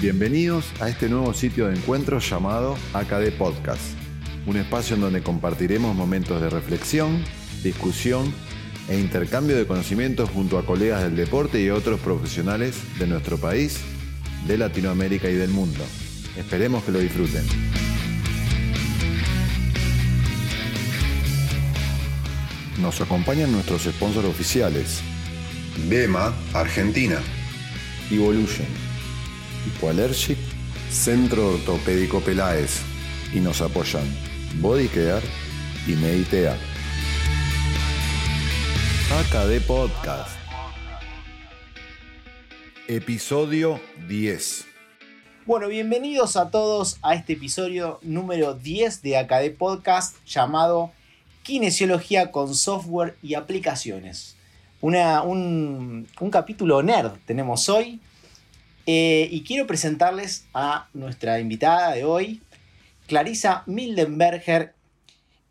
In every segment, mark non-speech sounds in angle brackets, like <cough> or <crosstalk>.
Bienvenidos a este nuevo sitio de encuentro llamado AKD Podcast, un espacio en donde compartiremos momentos de reflexión, discusión e intercambio de conocimientos junto a colegas del deporte y otros profesionales de nuestro país, de Latinoamérica y del mundo. Esperemos que lo disfruten. Nos acompañan nuestros sponsors oficiales. BEMA, Argentina. Evolution. Hipoallergic. Centro Ortopédico Peláez. Y nos apoyan Body Care y Meditea. AKD Podcast. Episodio 10. Bueno, bienvenidos a todos a este episodio número 10 de AKD Podcast llamado Kinesiología con software y aplicaciones. Una, un, un capítulo nerd tenemos hoy eh, y quiero presentarles a nuestra invitada de hoy, Clarisa Mildenberger.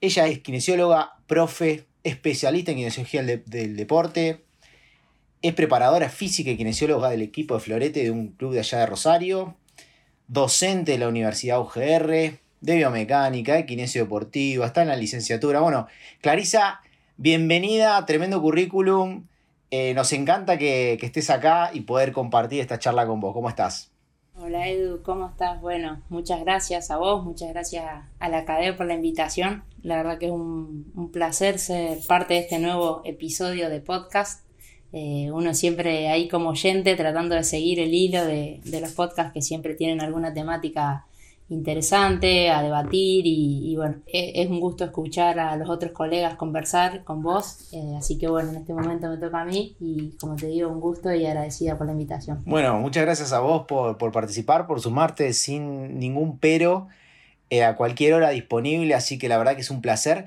Ella es kinesióloga, profe, especialista en kinesiología del, del deporte, es preparadora física y kinesióloga del equipo de florete de un club de allá de Rosario, docente de la Universidad UGR, de biomecánica, de kinesio deportiva, está en la licenciatura. Bueno, Clarisa, bienvenida, tremendo currículum. Eh, nos encanta que, que estés acá y poder compartir esta charla con vos. ¿Cómo estás? Hola Edu, ¿cómo estás? Bueno, muchas gracias a vos, muchas gracias a la Academia por la invitación. La verdad que es un, un placer ser parte de este nuevo episodio de podcast. Eh, uno siempre ahí como oyente tratando de seguir el hilo de, de los podcasts que siempre tienen alguna temática interesante a debatir y, bueno, es, es, un gusto escuchar a los otros colegas conversar con vos, eh, así que bueno, en este momento me toca a mí y como te digo, un gusto y agradecida por la invitación. Bueno, muchas gracias a vos por, por participar, por sumarte sin ningún pero eh, a cualquier hora disponible, así que la verdad que es un placer.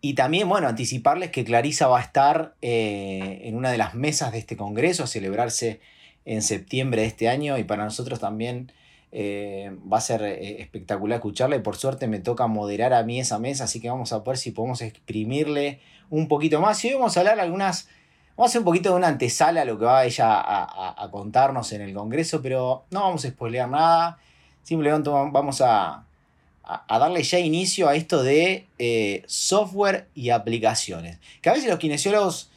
Y también, bueno, anticiparles que Clarisa va a estar eh, en una de las mesas de este congreso a celebrarse en septiembre de este año y para nosotros también eh, va a ser eh, espectacular escucharle. Por suerte me toca moderar a mí esa mesa, así que vamos a ver si podemos exprimirle un poquito más. Y hoy vamos a hablar algunas, vamos a hacer un poquito de una antesala a lo que va ella a, a, a contarnos en el Congreso, pero no vamos a spoilear nada. Simplemente vamos a, a darle ya inicio a esto de eh, software y aplicaciones. Que a veces los kinesiólogos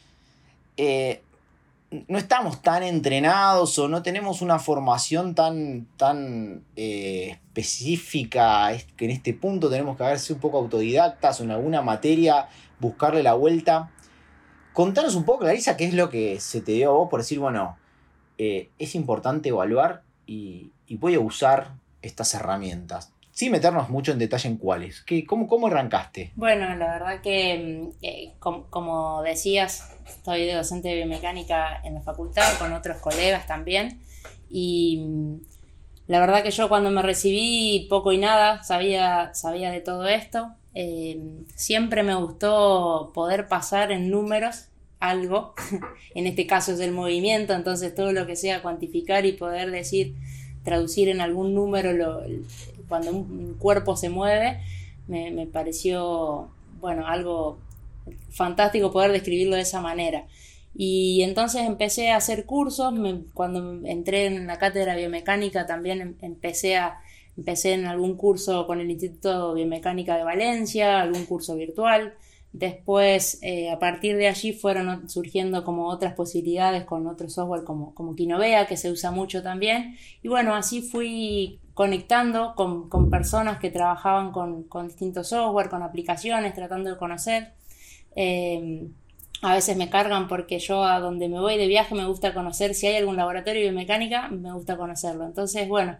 no estamos tan entrenados o no tenemos una formación tan, tan eh, específica, es que en este punto tenemos que verse un poco autodidactas o en alguna materia buscarle la vuelta. Contanos un poco, Clarisa, qué es lo que se te dio a vos por decir, bueno, eh, es importante evaluar y, y, voy a usar estas herramientas. Sin meternos mucho en detalle en cuáles. ¿Qué, cómo, ¿Cómo arrancaste? Bueno, la verdad que, eh, com como decías, estoy de docente de biomecánica en la facultad con otros colegas también. Y la verdad que yo cuando me recibí poco y nada sabía, sabía de todo esto. Eh, siempre me gustó poder pasar en números algo. <laughs> en este caso es el movimiento, entonces todo lo que sea cuantificar y poder decir, traducir en algún número lo, cuando un cuerpo se mueve, me, me, pareció, bueno, algo fantástico poder describirlo de esa manera. Y entonces empecé a hacer cursos, me, cuando entré en la cátedra biomecánica también em, empecé, a, empecé en algún curso con el Instituto Biomecánica de Valencia, algún curso virtual. Después, eh, a partir de allí fueron surgiendo como otras posibilidades con otro software como, como Kinovea, que se usa mucho también. Y bueno, así fui conectando con, con personas que trabajaban con, con, distintos software, con aplicaciones, tratando de conocer. Eh, a veces me cargan porque yo a donde me voy de viaje me gusta conocer si hay algún laboratorio de biomecánica, me gusta conocerlo. Entonces, bueno,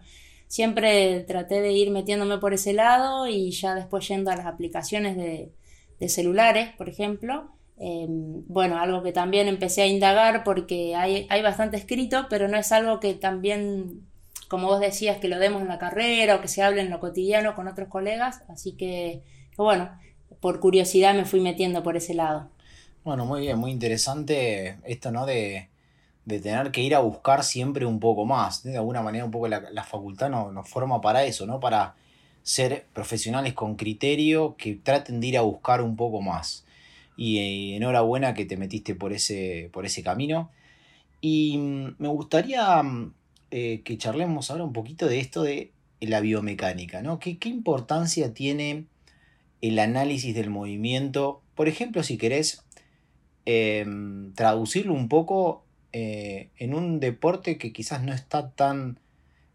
siempre traté de ir metiéndome por ese lado y ya después yendo a las aplicaciones de, de celulares, por ejemplo. Eh, bueno, algo que también empecé a indagar porque hay, hay bastante escrito, pero no es algo que también como vos decías, que lo demos en la carrera o que se hable en lo cotidiano con otros colegas. Así que, bueno, por curiosidad me fui metiendo por ese lado. Bueno, muy bien, muy interesante esto, ¿no? De, de tener que ir a buscar siempre un poco más. De alguna manera, un poco la, la facultad nos, nos forma para eso, ¿no? Para ser profesionales con criterio que traten de ir a buscar un poco más. Y, y enhorabuena que te metiste por ese, por ese camino. Y mm, me gustaría eh, que charlemos ahora un poquito de esto de la biomecánica, ¿no? ¿Qué, qué importancia tiene el análisis del movimiento? Por ejemplo, si querés em, traducirlo un poco eh, en un deporte que quizás no está tan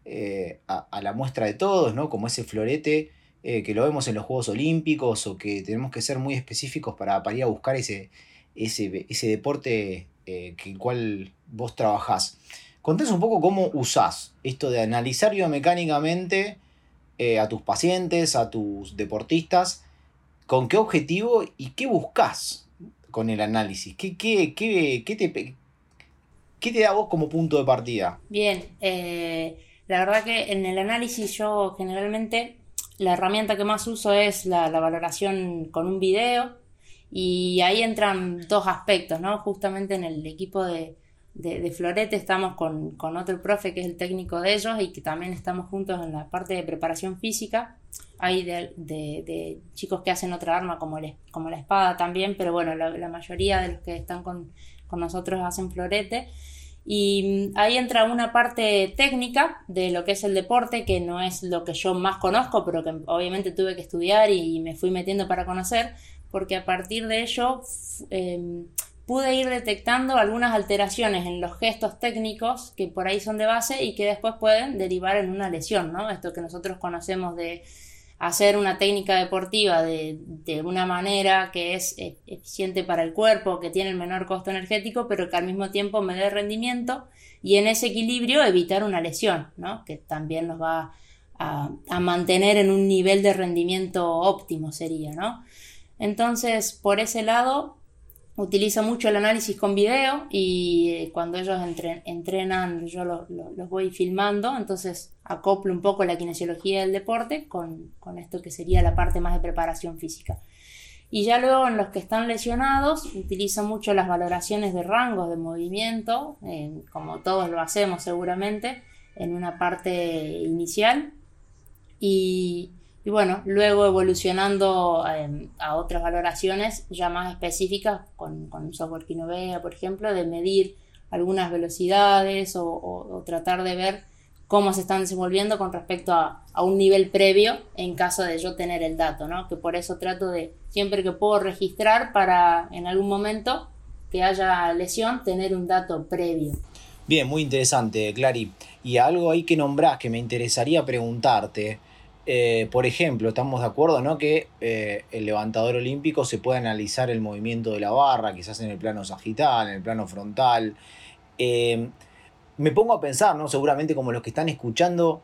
eh, a, la muestra de todos, ¿no? Como ese florete que lo vemos en los Juegos Olímpicos o que tenemos que ser muy específicos para, para ir a buscar ese, ese, ese deporte que el cual vos trabajás. Contés un poco cómo usás esto de analizar biomecánicamente eh, a tus pacientes, a tus deportistas, con qué objetivo y qué buscas con el análisis. ¿Qué, qué, qué, qué te, ¿Qué te da vos como punto de partida? Bien, eh, la verdad que en el análisis yo generalmente la herramienta que más uso es la, la, valoración con un video y ahí entran dos aspectos, ¿no? Justamente en el equipo de, de, Florete estamos con, otro profe que es el técnico de ellos y que también estamos juntos en la parte de preparación física. Hay de, chicos que hacen otra arma como, como la espada también, pero bueno, la, mayoría de los que están con, nosotros hacen Florete. Y ahí entra una parte técnica de lo que es el deporte, que no es lo que yo más conozco, pero que obviamente tuve que estudiar y me fui metiendo para conocer, porque a partir de ello em, pude ir detectando algunas alteraciones en los gestos técnicos que por ahí son de base y que después pueden derivar en una lesión, ¿no? Esto que nosotros conocemos de hacer una técnica deportiva de, una manera que es e, eficiente para el cuerpo, que tiene el menor costo energético, pero que al mismo tiempo me dé rendimiento y en ese equilibrio evitar una lesión, ¿no? Que también nos va a, a mantener en un nivel de rendimiento óptimo sería, ¿no? Entonces, por ese lado, utilizo mucho el análisis con video y eh, cuando ellos entrenan yo los voy filmando, entonces acoplo un poco la kinesiología del deporte con, esto que sería la parte más de preparación física. Y ya luego en los que están lesionados utilizo mucho las valoraciones de rangos de movimiento, como todos lo hacemos seguramente, en una parte inicial. Y, y bueno, luego evolucionando em, a otras valoraciones ya más específicas con, software Kinovea, por ejemplo, de medir algunas velocidades o, tratar de ver cómo se están desenvolviendo con respecto a, un nivel previo en caso de yo tener el dato, ¿no? Que por eso trato de, siempre que puedo registrar para en algún momento que haya lesión, tener un dato previo. Bien, muy interesante, Clary. Y algo ahí que nombrás que me interesaría preguntarte, eh, por ejemplo, estamos de acuerdo ¿no? que eh, el levantador olímpico se puede analizar el movimiento de la barra, quizás en el plano sagital, en el plano frontal. Eh, me pongo a pensar, ¿no? seguramente como los que están escuchando,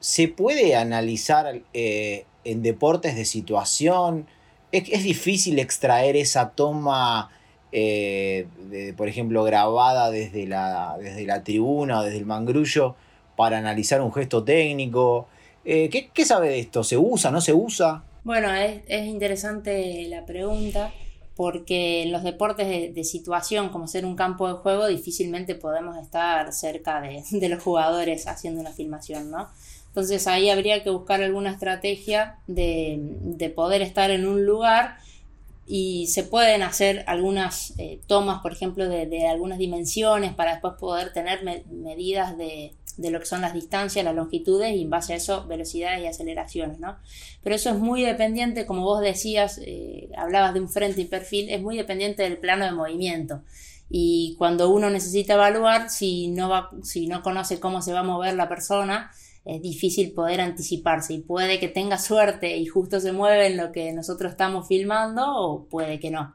¿se puede analizar en deportes de situación? ¿Es, difícil extraer esa toma, por ejemplo, grabada desde la, desde la tribuna o desde el mangrullo para analizar un gesto técnico? Eh, ¿qué, sabe de esto? ¿Se usa? ¿No se usa? Bueno, es, interesante la pregunta porque en los deportes de, situación, como ser un campo de juego, difícilmente podemos estar cerca de, los jugadores haciendo una filmación, ¿no? Entonces ahí habría que buscar alguna estrategia de, poder estar en un lugar y se pueden hacer algunas eh, tomas, por ejemplo, de, algunas dimensiones para después poder tener medidas de, de lo que son las distancias, las longitudes y en base a eso velocidades y aceleraciones, ¿no? Pero eso es muy dependiente, como vos decías, eh, hablabas de un frente y perfil, es muy dependiente del plano de movimiento. Y cuando uno necesita evaluar, si no, va, si no conoce cómo se va a mover la persona, es difícil poder anticiparse y puede que tenga <laughs> suerte y justo se mueve en lo que nosotros estamos filmando o puede que no.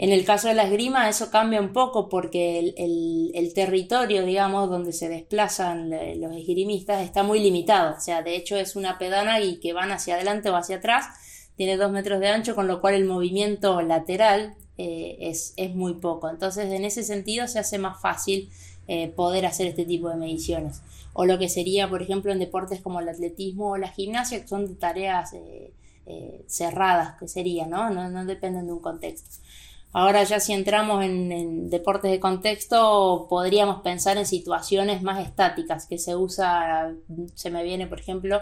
En el caso de la esgrima eso cambia un poco porque el, territorio, digamos, donde se desplazan los esgrimistas está muy limitado. O sea, de hecho es una pedana y que van hacia adelante o hacia atrás. Tiene dos metros de ancho, con lo cual el movimiento lateral eh, es, muy poco. Entonces, en ese sentido se hace más fácil eh, poder hacer este tipo de mediciones. O lo que sería, por ejemplo, en deportes como el atletismo o la gimnasia, que son tareas eh, cerradas, que sería. ¿no? No dependen de un contexto. Ahora ya si entramos en, deportes de contexto, podríamos pensar en situaciones más estáticas, que se usa, se me viene por ejemplo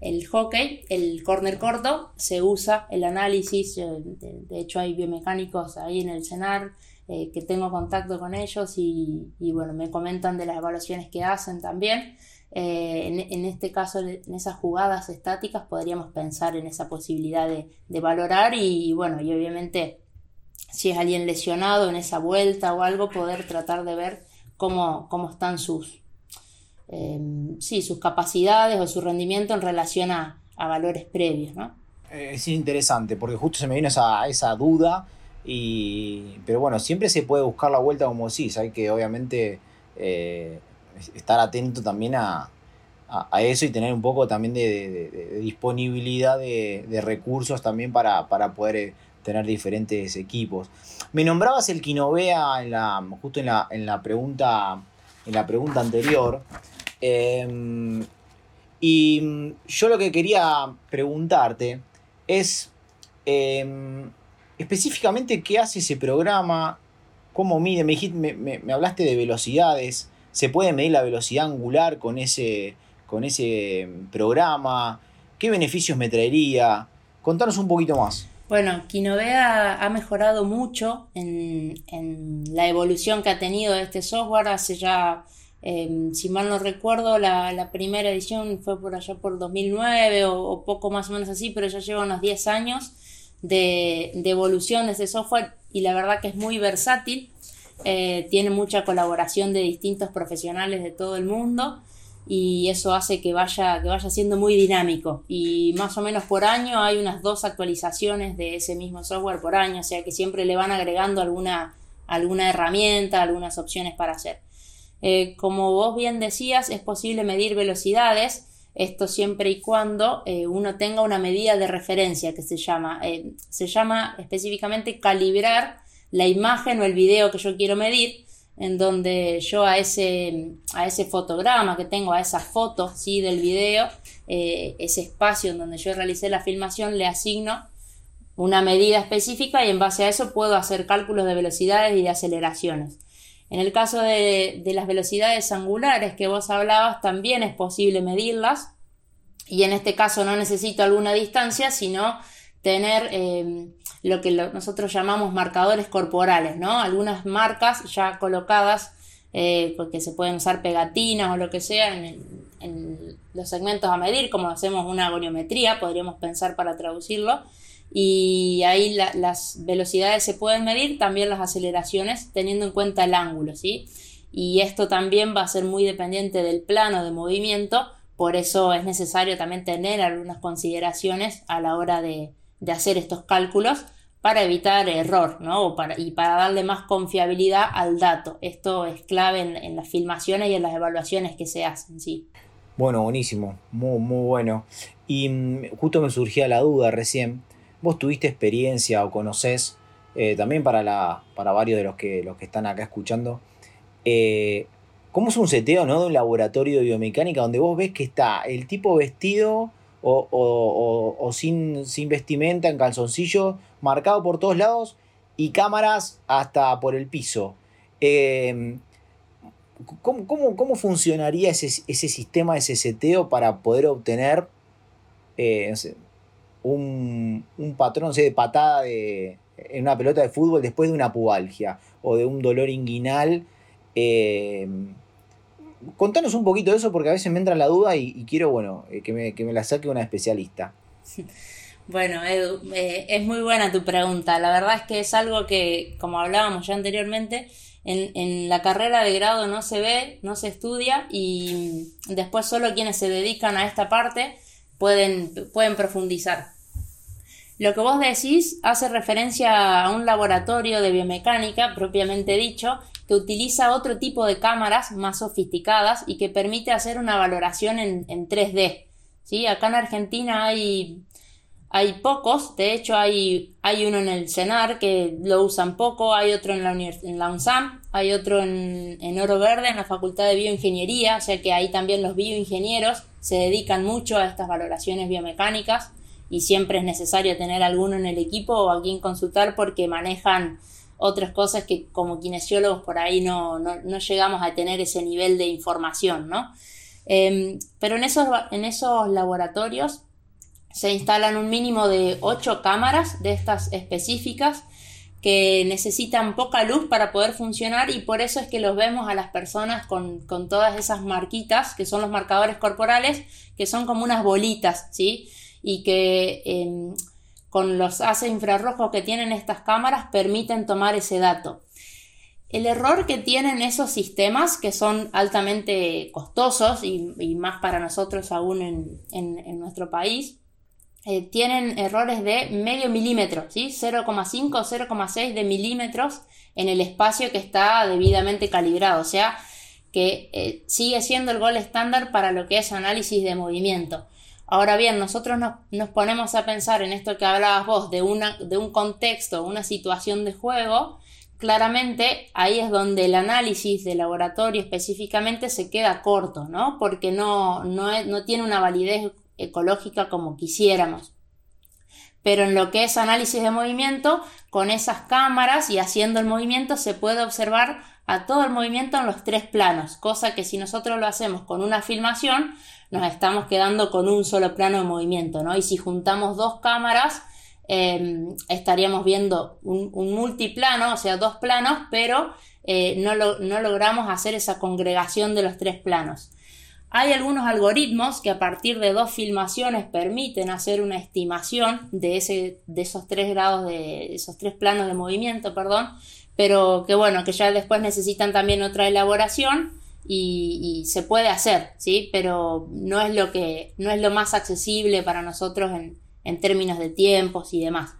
el hockey, el corner corto, se usa el análisis, eh, de, hecho hay biomecánicos ahí en el CENAR, eh, que tengo contacto con ellos y, bueno, me comentan de las evaluaciones que hacen también. Eh, en, este caso, en esas jugadas estáticas, podríamos pensar en esa posibilidad de, valorar y, bueno, y obviamente si es alguien lesionado en esa vuelta o algo, poder tratar de ver cómo, cómo están sus, em, sí, sus capacidades o su rendimiento en relación a, valores previos, ¿no? Eh, es interesante, porque justo se me vino esa, esa duda, y, pero bueno, siempre se puede buscar la vuelta como decís, hay que obviamente eh, estar atento también a, eso y tener un poco también de, disponibilidad de, recursos también para, para poder eh, tener diferentes equipos. Me nombrabas el Quinovea en la, justo en la, en la, pregunta, en la pregunta anterior. Em, y yo lo que quería preguntarte es em, específicamente qué hace ese programa, cómo mide, me, me, hablaste de velocidades, se puede medir la velocidad angular con ese, con ese programa, qué beneficios me traería. Contanos un poquito más. Bueno, Kinovea ha mejorado mucho en, la evolución que ha tenido este software. Hace ya, em, si mal no recuerdo, la, primera edición fue por allá por 2009 o, poco más o menos así, pero ya lleva unos 10 años de, evolución de este software y la verdad que es muy versátil. Eh, tiene mucha colaboración de distintos profesionales de todo el mundo y eso hace que vaya, que vaya siendo muy dinámico. Y más o menos por año hay unas dos actualizaciones de ese mismo software por año, o sea que siempre le van agregando alguna, alguna herramienta, algunas opciones para hacer. Eh, como vos bien decías, es posible medir velocidades, esto siempre y cuando eh, uno tenga una medida de referencia que se llama, eh, se llama específicamente calibrar la imagen o el video que yo quiero medir en donde yo a ese, a ese fotograma que tengo, a esa foto ¿sí? del video, eh, ese espacio en donde yo realicé la filmación, le asigno una medida específica y en base a eso puedo hacer cálculos de velocidades y de aceleraciones. En el caso de, las velocidades angulares que vos hablabas, también es posible medirlas y en este caso no necesito alguna distancia, sino tener eh, lo que nosotros llamamos marcadores corporales, ¿no? Algunas marcas ya colocadas, eh, porque se pueden usar pegatinas o lo que sea en, los segmentos a medir, como hacemos una goniometría, podríamos pensar para traducirlo, y ahí las velocidades se pueden medir, también las aceleraciones, teniendo en cuenta el ángulo, ¿sí? Y esto también va a ser muy dependiente del plano de movimiento, por eso es necesario también tener algunas consideraciones a la hora de, de hacer estos cálculos para evitar error ¿no? para, y para darle más confiabilidad al dato. Esto es clave en, las filmaciones y en las evaluaciones que se hacen. Sí. Bueno, buenísimo, muy, muy bueno. Y mm, justo me surgía la duda recién. ¿Vos tuviste experiencia o conocés, eh, también para, la, para varios de los que, los que están acá escuchando, eh, cómo es un seteo ¿no? de un laboratorio de biomecánica donde vos ves que está el tipo vestido o, sin, sin, vestimenta, en calzoncillo, marcado por todos lados y cámaras hasta por el piso. Em, ¿cómo, funcionaría ese, sistema, ese seteo para poder obtener eh, un, patrón de patada de, en una pelota de fútbol después de una pubalgia o de un dolor inguinal? Em, contanos un poquito de eso porque a veces me entra la duda y, quiero, bueno, eh, que me, la saque una especialista. Bueno, Edu, eh, es muy buena tu pregunta. La verdad es que es algo que, como hablábamos ya anteriormente, en, la carrera de grado no se ve, no se estudia y después solo quienes se dedican a esta parte pueden, pueden profundizar. Lo que vos decís hace referencia a un laboratorio de biomecánica propiamente dicho que utiliza otro tipo de cámaras más sofisticadas y que permite hacer una valoración en, 3D. ¿sí? Acá en Argentina hay, hay pocos, de hecho hay, hay uno en el CENAR que lo usan poco, hay otro en la, en la UNSAM, hay otro en, en Oro Verde, en la Facultad de Bioingeniería, o sea que ahí también los bioingenieros se dedican mucho a estas valoraciones biomecánicas y siempre es necesario tener alguno en el equipo o a quien consultar porque manejan otras cosas que como kinesiólogos por ahí no, llegamos a tener ese nivel de información, ¿no? Em, pero en esos, en esos laboratorios se instalan un mínimo de 8 cámaras de estas específicas que necesitan poca luz para poder funcionar y por eso es que los vemos a las personas con, todas esas marquitas, que son los marcadores corporales, que son como unas bolitas, ¿sí? Y que em, con los haces infrarrojos que tienen estas cámaras permiten tomar ese dato. El error que tienen esos sistemas, que son altamente costosos y, más para nosotros aún en nuestro país, eh, tienen errores de medio milímetro, ¿sí? 0,5 o 0,6 de milímetros en el espacio que está debidamente calibrado, o sea que eh, sigue siendo el gol estándar para lo que es análisis de movimiento. Ahora bien, nosotros nos, ponemos a pensar en esto que hablabas vos, de, un contexto, una situación de juego, claramente ahí es donde el análisis de laboratorio específicamente se queda corto, ¿no? Porque no, no tiene una validez ecológica como quisiéramos. Pero en lo que es análisis de movimiento, con esas cámaras y haciendo el movimiento se puede observar a todo el movimiento en los tres planos, cosa que si nosotros lo hacemos con una filmación, nos estamos quedando con un solo plano de movimiento, ¿no? Y si juntamos dos cámaras, em, estaríamos viendo un, multiplano, o sea, dos planos, pero eh, no, no logramos hacer esa congregación de los tres planos. Hay algunos algoritmos que a partir de dos filmaciones permiten hacer una estimación de, ese, de esos tres grados de esos tres planos de movimiento, perdón, pero que bueno, que ya después necesitan también otra elaboración y, se puede hacer, ¿sí? Pero no es lo que, no es lo más accesible para nosotros en, términos de tiempos y demás.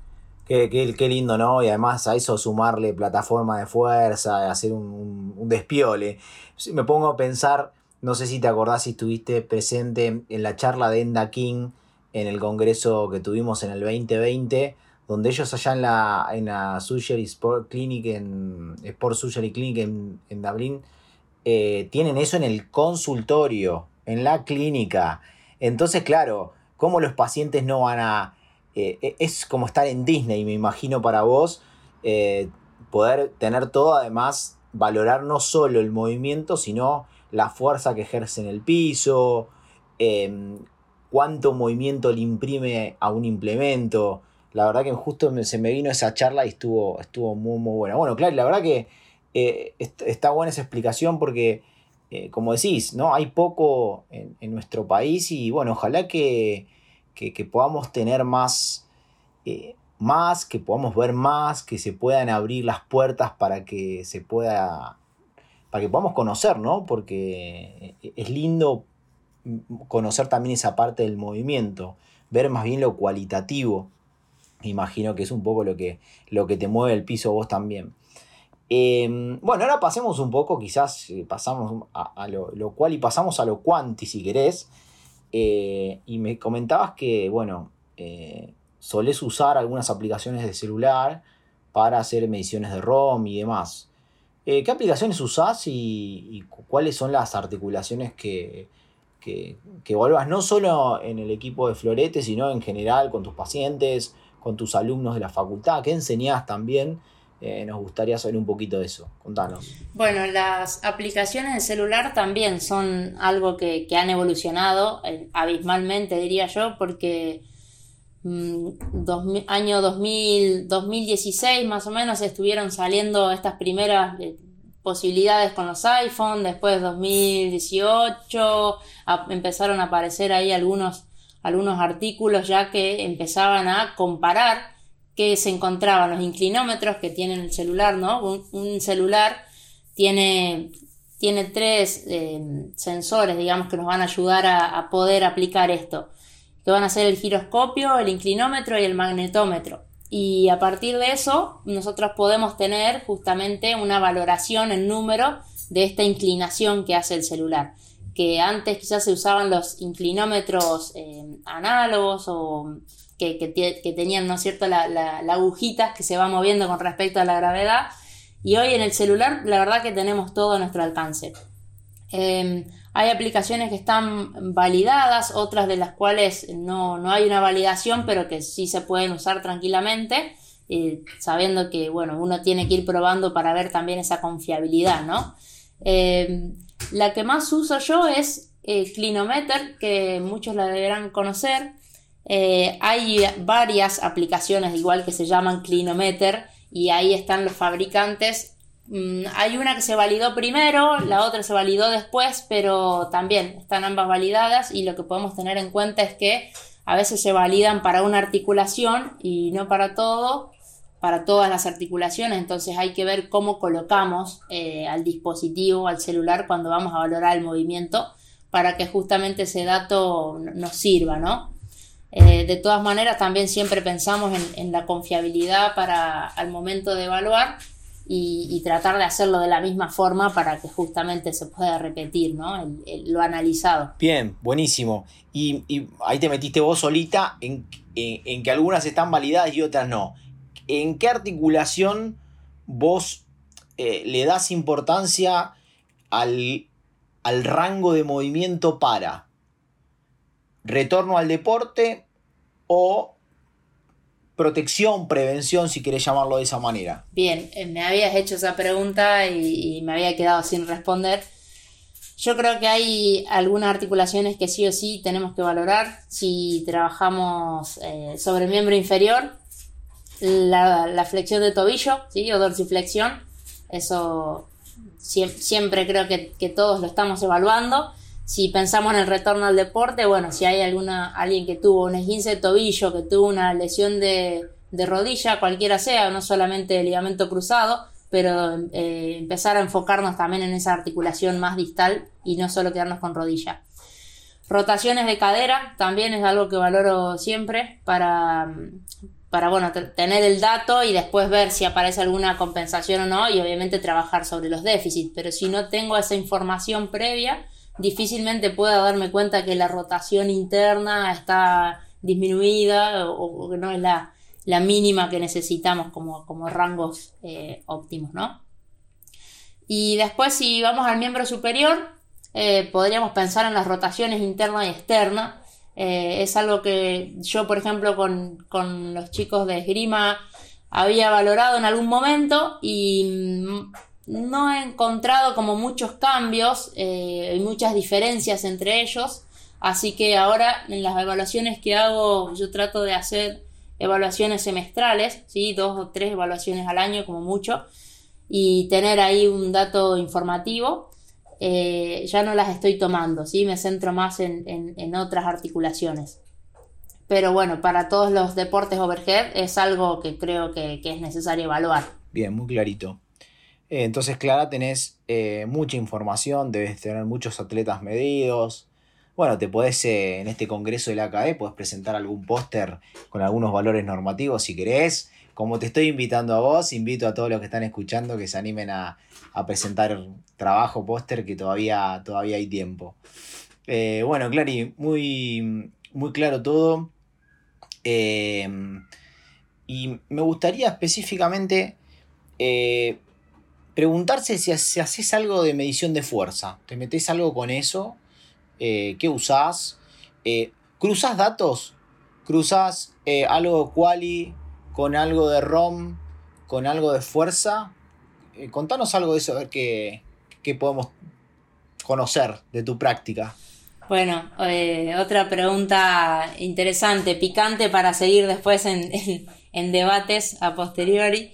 Qué, qué, lindo, ¿no? Y además a eso sumarle plataforma de fuerza, hacer un, un despiole. Me pongo a pensar no sé si te acordás si estuviste presente en la charla de Enda King en el congreso que tuvimos en el 2020, donde ellos allá en la, en la Surgery Sport Clinic, en Sport Surgery Clinic en, en Dublín, eh, tienen eso en el consultorio, en la clínica. Entonces, claro, ¿cómo los pacientes no van a... Eh, e, es como estar en Disney, me imagino, para vos, eh, poder tener todo, además, valorar no solo el movimiento, sino la fuerza que ejerce en el piso, em, cuánto movimiento le imprime a un implemento. La verdad que justo se me vino esa charla y estuvo, estuvo muy, muy buena. Bueno, claro, la verdad que eh, está buena esa explicación porque, eh, como decís, ¿no? hay poco en, nuestro país y bueno, ojalá que, podamos tener más, eh, más, que podamos ver más, que se puedan abrir las puertas para que se pueda para que podamos conocer, ¿no? Porque es lindo conocer también esa parte del movimiento, ver más bien lo cualitativo. Imagino que es un poco lo que, lo que te mueve el piso vos también. Em, bueno, ahora pasemos un poco, quizás eh, pasamos a, lo, cual y pasamos a lo cuanti si querés. Eh, y me comentabas que, bueno, eh, solés usar algunas aplicaciones de celular para hacer mediciones de ROM y demás. Eh, ¿Qué aplicaciones usás y, cuáles son las articulaciones que, que, evaluas no solo en el equipo de Florete, sino en general con tus pacientes, con tus alumnos de la facultad? ¿Qué enseñás también? Eh, nos gustaría saber un poquito de eso. Contanos. Bueno, las aplicaciones de celular también son algo que, han evolucionado eh, abismalmente, diría yo, porque Mm, año 2000, 2016 más o menos estuvieron saliendo estas primeras eh, posibilidades con los iPhone, después 2018 empezaron a aparecer ahí algunos, algunos artículos ya que empezaban a comparar que se encontraban los inclinómetros que tiene el celular, ¿no? Un, celular tiene, tiene tres eh, sensores, digamos, que nos van a ayudar a poder aplicar esto que van a ser el giroscopio, el inclinómetro y el magnetómetro. Y a partir de eso, nosotros podemos tener justamente una valoración en número de esta inclinación que hace el celular. Que antes quizás se usaban los inclinómetros eh, análogos o que, tenían, ¿no es cierto?, la, la, agujita que se va moviendo con respecto a la gravedad. Y hoy en el celular, la verdad que tenemos todo a nuestro alcance. Em, hay aplicaciones que están validadas, otras de las cuales no, hay una validación, pero que sí se pueden usar tranquilamente, eh, sabiendo que bueno, uno tiene que ir probando para ver también esa confiabilidad, ¿no? Em, la que más uso yo es eh, Clinometer, que muchos la deberán conocer. Eh, hay varias aplicaciones igual que se llaman Clinometer y ahí están los fabricantes. Mm, hay una que se validó primero, la otra se validó después, pero también están ambas validadas y lo que podemos tener en cuenta es que a veces se validan para una articulación y no para todo, para todas las articulaciones, entonces hay que ver cómo colocamos eh, al dispositivo, al celular, cuando vamos a valorar el movimiento, para que justamente ese dato nos sirva, ¿no? Eh, de todas maneras, también siempre pensamos en, la confiabilidad para al momento de evaluar y, tratar de hacerlo de la misma forma para que justamente se pueda repetir ¿no? lo analizado. Bien, buenísimo. Y, ahí te metiste vos solita en, que algunas están validadas y otras no. ¿En qué articulación vos eh, le das importancia al, al rango de movimiento para? Retorno al deporte o protección, prevención, si querés llamarlo de esa manera. Bien, eh, me habías hecho esa pregunta y, me había quedado sin responder. Yo creo que hay algunas articulaciones que sí o sí tenemos que valorar. Si trabajamos eh, sobre el miembro inferior, la, flexión de tobillo, ¿sí? o dorsiflexión, eso siempre creo que todos lo estamos evaluando. Si pensamos en el retorno al deporte, bueno, si hay alguna, alguien que tuvo un esguince de tobillo, que tuvo una lesión de, rodilla, cualquiera sea, no solamente el ligamento cruzado, pero eh, empezar a enfocarnos también en esa articulación más distal y no solo quedarnos con rodilla. Rotaciones de cadera también es algo que valoro siempre para, para bueno, tener el dato y después ver si aparece alguna compensación o no y obviamente trabajar sobre los déficits. Pero si no tengo esa información previa, difícilmente pueda darme cuenta que la rotación interna está disminuida o, que no es la, mínima que necesitamos como, como rangos eh, óptimos, ¿no? Y después si vamos al miembro superior, eh, podríamos pensar en las rotaciones interna y externa. Eh, es algo que yo, por ejemplo, con, con los chicos de esgrima había valorado en algún momento y mm, no he encontrado como muchos cambios eh, y muchas diferencias entre ellos. Así que ahora en las evaluaciones que hago yo trato de hacer evaluaciones semestrales, ¿sí? dos o tres evaluaciones al año como mucho, y tener ahí un dato informativo. Eh, ya no las estoy tomando, ¿sí? me centro más en, otras articulaciones. Pero bueno, para todos los deportes overhead es algo que creo que es necesario evaluar. Bien, muy clarito. Eh, entonces, Clara, tenés eh, mucha información, debes tener muchos atletas medidos. Bueno, te podés, eh, en este congreso de la AKE, puedes presentar algún póster con algunos valores normativos si querés. Como te estoy invitando a vos, invito a todos los que están escuchando que se animen a, presentar trabajo, póster, que todavía, todavía hay tiempo. bueno, Clary, muy, muy claro todo. y me gustaría específicamente preguntarse si, haces algo de medición de fuerza. ¿Te metes algo con eso? Eh, ¿Qué usás? Eh, ¿Cruzas datos? ¿Cruzas eh, algo quali con algo de ROM, con algo de fuerza? contanos algo de eso, a ver qué, podemos conocer de tu práctica. Bueno, otra pregunta interesante, picante para seguir después en debates a posteriori.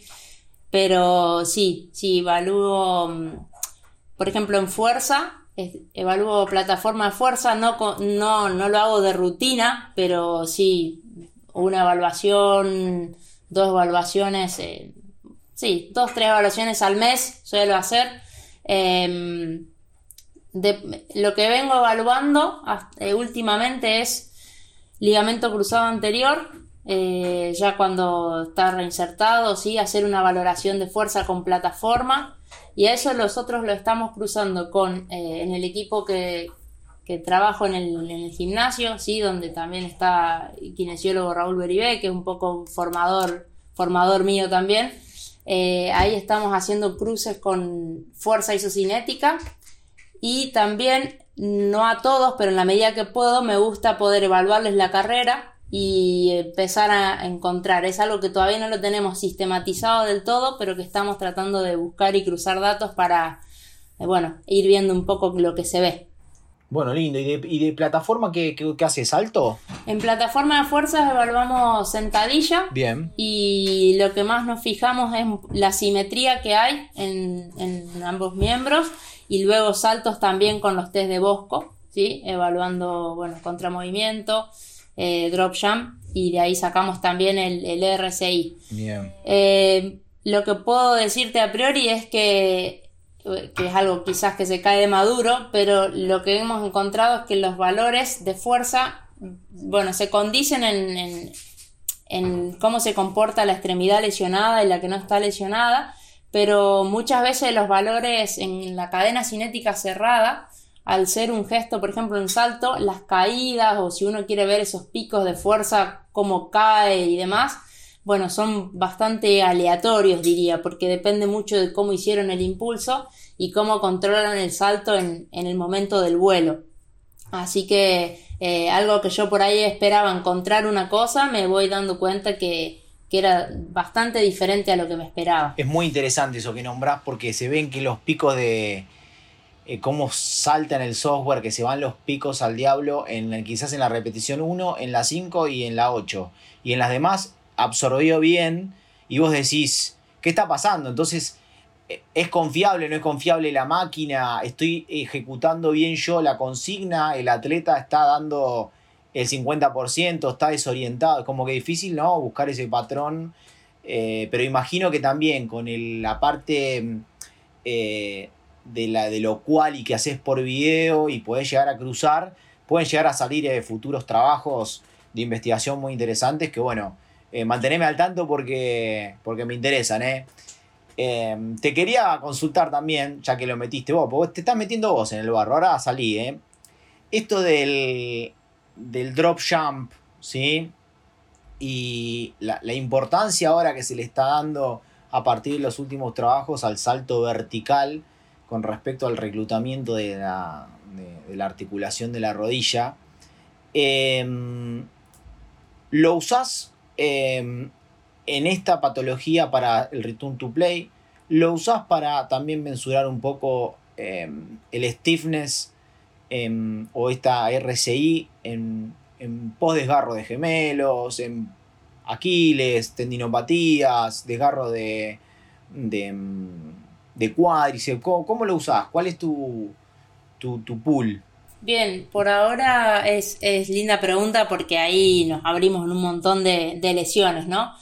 Pero sí, sí, evalúo, mm, por ejemplo, en fuerza, evalúo plataforma de fuerza, no, no, no lo hago de rutina, pero sí, una evaluación, dos evaluaciones, eh, sí, dos, tres evaluaciones al mes suelo hacer. Em, lo que vengo evaluando eh, últimamente es ligamento cruzado anterior, eh, ya cuando está reinsertado, ¿sí? hacer una valoración de fuerza con plataforma y a eso nosotros lo estamos cruzando con eh, en el equipo que, trabajo en el, gimnasio, ¿sí? donde también está el kinesiólogo Raúl Beribé, que es un poco formador, formador mío también. Eh, ahí estamos haciendo cruces con fuerza isocinética y también, no a todos, pero en la medida que puedo, me gusta poder evaluarles la carrera y empezar a encontrar. Es algo que todavía no lo tenemos sistematizado del todo, pero que estamos tratando de buscar y cruzar datos para, eh, bueno, ir viendo un poco lo que se ve. Bueno, lindo. ¿Y de, y de plataforma qué, qué, qué hace? ¿Salto? En plataforma de fuerzas evaluamos sentadilla. Bien. Y lo que más nos fijamos es la simetría que hay en, en ambos miembros. Y luego saltos también con los test de Bosco, ¿sí? Evaluando, bueno, contramovimiento, eh, drop jump. Y de ahí sacamos también el, el RSI. Bien. Eh, lo que puedo decirte a priori es que que es algo quizás que se cae de maduro, pero lo que hemos encontrado es que los valores de fuerza, bueno, se condicen en, en, cómo se comporta la extremidad lesionada y la que no está lesionada, pero muchas veces los valores en la cadena cinética cerrada, al ser un gesto, por ejemplo, un salto, las caídas o si uno quiere ver esos picos de fuerza, cómo cae y demás, bueno, son bastante aleatorios, diría, porque depende mucho de cómo hicieron el impulso y cómo controlan el salto en, el momento del vuelo. Así que eh, algo que yo por ahí esperaba encontrar una cosa, me voy dando cuenta que, era bastante diferente a lo que me esperaba. Es muy interesante eso que nombrás porque se ven que los picos de eh, cómo salta en el software, que se van los picos al diablo, en, quizás en la repetición 1, en la 5 y en la 8. Y en las demás absorbió bien y vos decís, ¿qué está pasando? Entonces, eh, ¿es confiable, no es confiable la máquina? ¿Estoy ejecutando bien yo la consigna? ¿El atleta está dando el 50%? ¿Está desorientado? Es como que difícil, ¿no? Buscar ese patrón. Eh, pero imagino que también con la parte eh, de, la, de lo cual y que haces por video y podés llegar a cruzar, pueden llegar a salir futuros trabajos de investigación muy interesantes que, bueno, eh, mantenerme al tanto porque, porque me interesan, ¿eh? Em, te quería consultar también, ya que lo metiste vos, porque te estás metiendo vos en el barro, ahora salí, ¿eh? Esto del, del drop jump, ¿sí? Y la, importancia ahora que se le está dando a partir de los últimos trabajos al salto vertical con respecto al reclutamiento de la, de, la articulación de la rodilla. Em, ¿Lo usás Em, en esta patología para el return to play, lo usas para también mensurar un poco em, el stiffness o esta RCI en, en post-desgarro de gemelos, en Aquiles, tendinopatías, desgarro de, de, de cuádriceps. ¿Cómo, lo usas? ¿Cuál es tu, tu, tu pool? Bien, por ahora es, linda pregunta porque ahí nos abrimos en un montón de, lesiones, ¿no?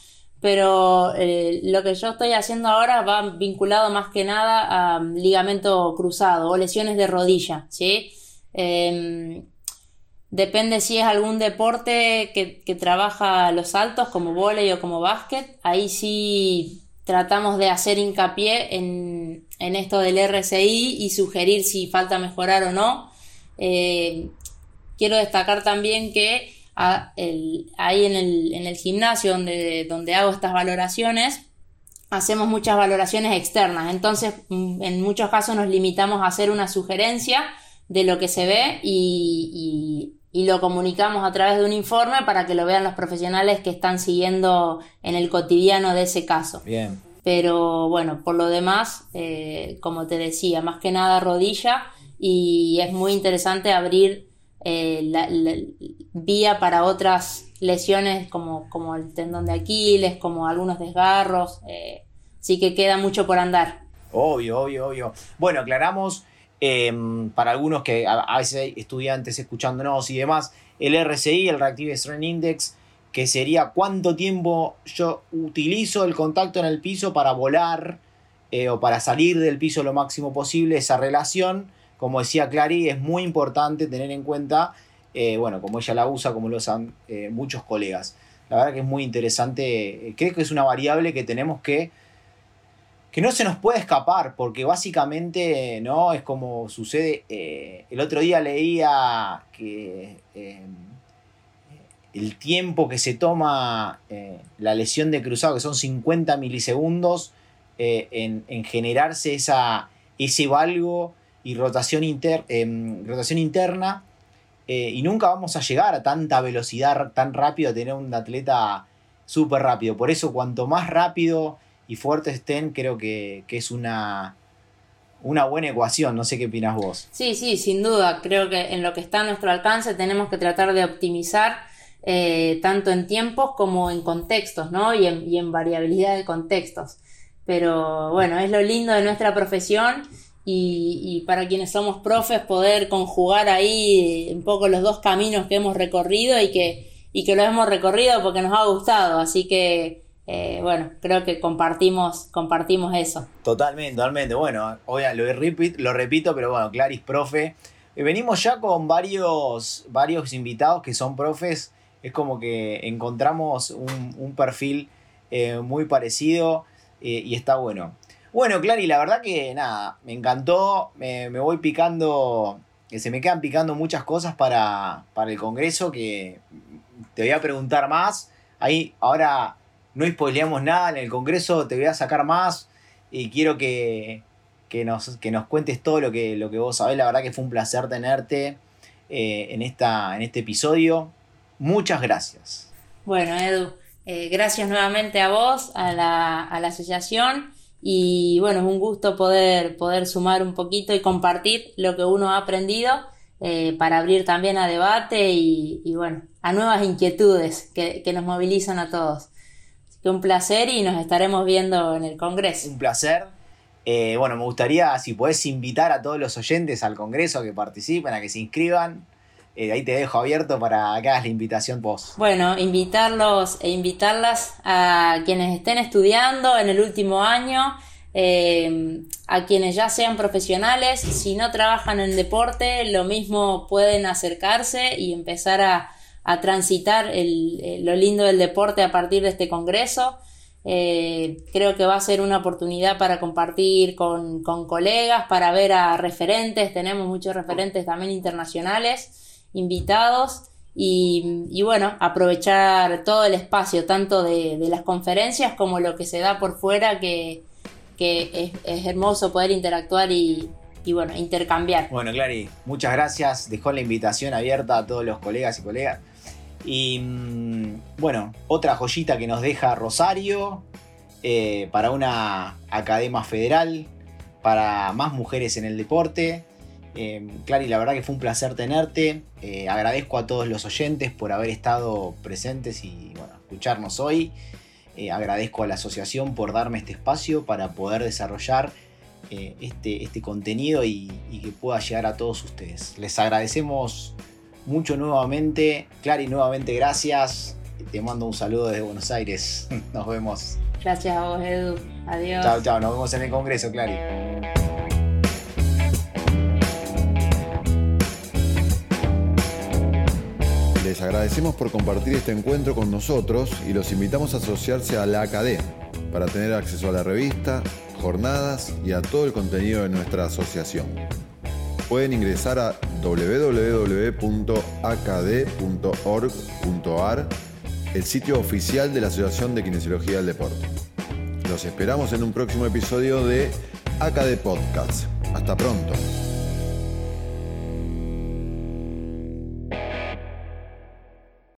Pero eh, lo que yo estoy haciendo ahora va vinculado más que nada a ligamento cruzado o lesiones de rodilla, ¿sí? Em, depende si es algún deporte que, trabaja los saltos como volei o como básquet, ahí sí tratamos de hacer hincapié en, en esto del RSI y sugerir si falta mejorar o no eh, quiero destacar también que ahí en el, gimnasio donde, donde hago estas valoraciones, hacemos muchas valoraciones externas. Entonces, mm, en muchos casos nos limitamos a hacer una sugerencia de lo que se ve y, lo comunicamos a través de un informe para que lo vean los profesionales que están siguiendo en el cotidiano de ese caso. Bien. Pero bueno, por lo demás, eh, como te decía, más que nada rodilla y es muy interesante abrir eh, la, vía para otras lesiones como, como, el tendón de Aquiles, como algunos desgarros, eh, sí que queda mucho por andar. Obvio, obvio, obvio. Bueno, aclaramos em, para algunos que a, veces hay estudiantes escuchándonos y demás, el RCI, el Reactive Strength Index, que sería cuánto tiempo yo utilizo el contacto en el piso para volar eh, o para salir del piso lo máximo posible, esa relación como decía Clary, es muy importante tener en cuenta, eh, bueno, como ella la usa, como lo usan eh, muchos colegas. La verdad que es muy interesante, creo que es una variable que tenemos que, que no se nos puede escapar, porque básicamente, ¿no? Es como sucede, el otro día leía que el tiempo que se toma la lesión de cruzado, que son 50 milisegundos, en, en, generarse esa, ese valgo y rotación, inter, rotación interna. Eh, y nunca vamos a llegar a tanta velocidad tan rápido, a tener un atleta súper rápido. Por eso, cuanto más rápido y fuerte estén, creo que, es una, una buena ecuación, no sé qué opinas vos. Sí, sí, sin duda, creo que en lo que está a nuestro alcance tenemos que tratar de optimizar eh, tanto en tiempos como en contextos, ¿no? Y en, y en variabilidad de contextos. Pero bueno, es lo lindo de nuestra profesión y, para quienes somos profes poder conjugar ahí un poco los dos caminos que hemos recorrido y que, y que lo hemos recorrido porque nos ha gustado. Así que eh, bueno, creo que compartimos, compartimos eso. Totalmente, totalmente. Bueno, lo, repito, lo repito, pero bueno, Claris, profe. Eh, venimos ya con varios, varios invitados que son profes. Es como que encontramos un, perfil eh, muy parecido y está bueno. Bueno, Clary, la verdad que nada, me encantó, me, voy picando, que se me quedan picando muchas cosas para, para, el Congreso que te voy a preguntar más. Ahí, ahora no spoileamos nada, en el Congreso te voy a sacar más y quiero que, nos, que nos cuentes todo lo que, lo que vos sabés. La verdad que fue un placer tenerte eh, en, esta, en este episodio. Muchas gracias. Bueno, Edu, eh, gracias nuevamente a vos, a la, a la asociación y bueno, es un gusto poder, poder sumar un poquito y compartir lo que uno ha aprendido eh, para abrir también a debate y, bueno, a nuevas inquietudes que, nos movilizan a todos. Que un placer y nos estaremos viendo en el Congreso. Un placer. Eh, bueno, me gustaría, si puedes invitar a todos los oyentes al Congreso a que participen, a que se inscriban. Eh, ahí te dejo abierto para que hagas la invitación vos. Bueno, invitarlos e invitarlas a quienes estén estudiando en el último año, eh, a quienes ya sean profesionales, si no trabajan en deporte, lo mismo pueden acercarse y empezar a, transitar lo lindo del deporte a partir de este congreso. Eh, creo que va a ser una oportunidad para compartir con, colegas, para ver a referentes, tenemos muchos referentes también internacionales invitados y, bueno, aprovechar todo el espacio, tanto de, las conferencias como lo que se da por fuera, que, es, hermoso poder interactuar y, bueno, intercambiar. Bueno, Clary, muchas gracias. Dejó la invitación abierta a todos los colegas y colegas. Y mm, bueno, otra joyita que nos deja Rosario eh, para una academia federal, para más mujeres en el deporte. Eh, Clary, la verdad que fue un placer tenerte. Eh, agradezco a todos los oyentes por haber estado presentes y escucharnos hoy. Eh, agradezco a la asociación por darme este espacio para poder desarrollar este, este, contenido y, que pueda llegar a todos ustedes. Les agradecemos mucho nuevamente. Clary, nuevamente gracias. Te mando un saludo desde Buenos Aires. <laughs> Nos vemos. Gracias a vos, Edu. Adiós. Chao, chao. Nos vemos en el Congreso, Clary. Les agradecemos por compartir este encuentro con nosotros y los invitamos a asociarse a la ACAD para tener acceso a la revista, jornadas y a todo el contenido de nuestra asociación. Pueden ingresar a www.acad.org.ar, el sitio oficial de la Asociación de Kinesiología del Deporte. Los esperamos en un próximo episodio de ACAD Podcast. Hasta pronto.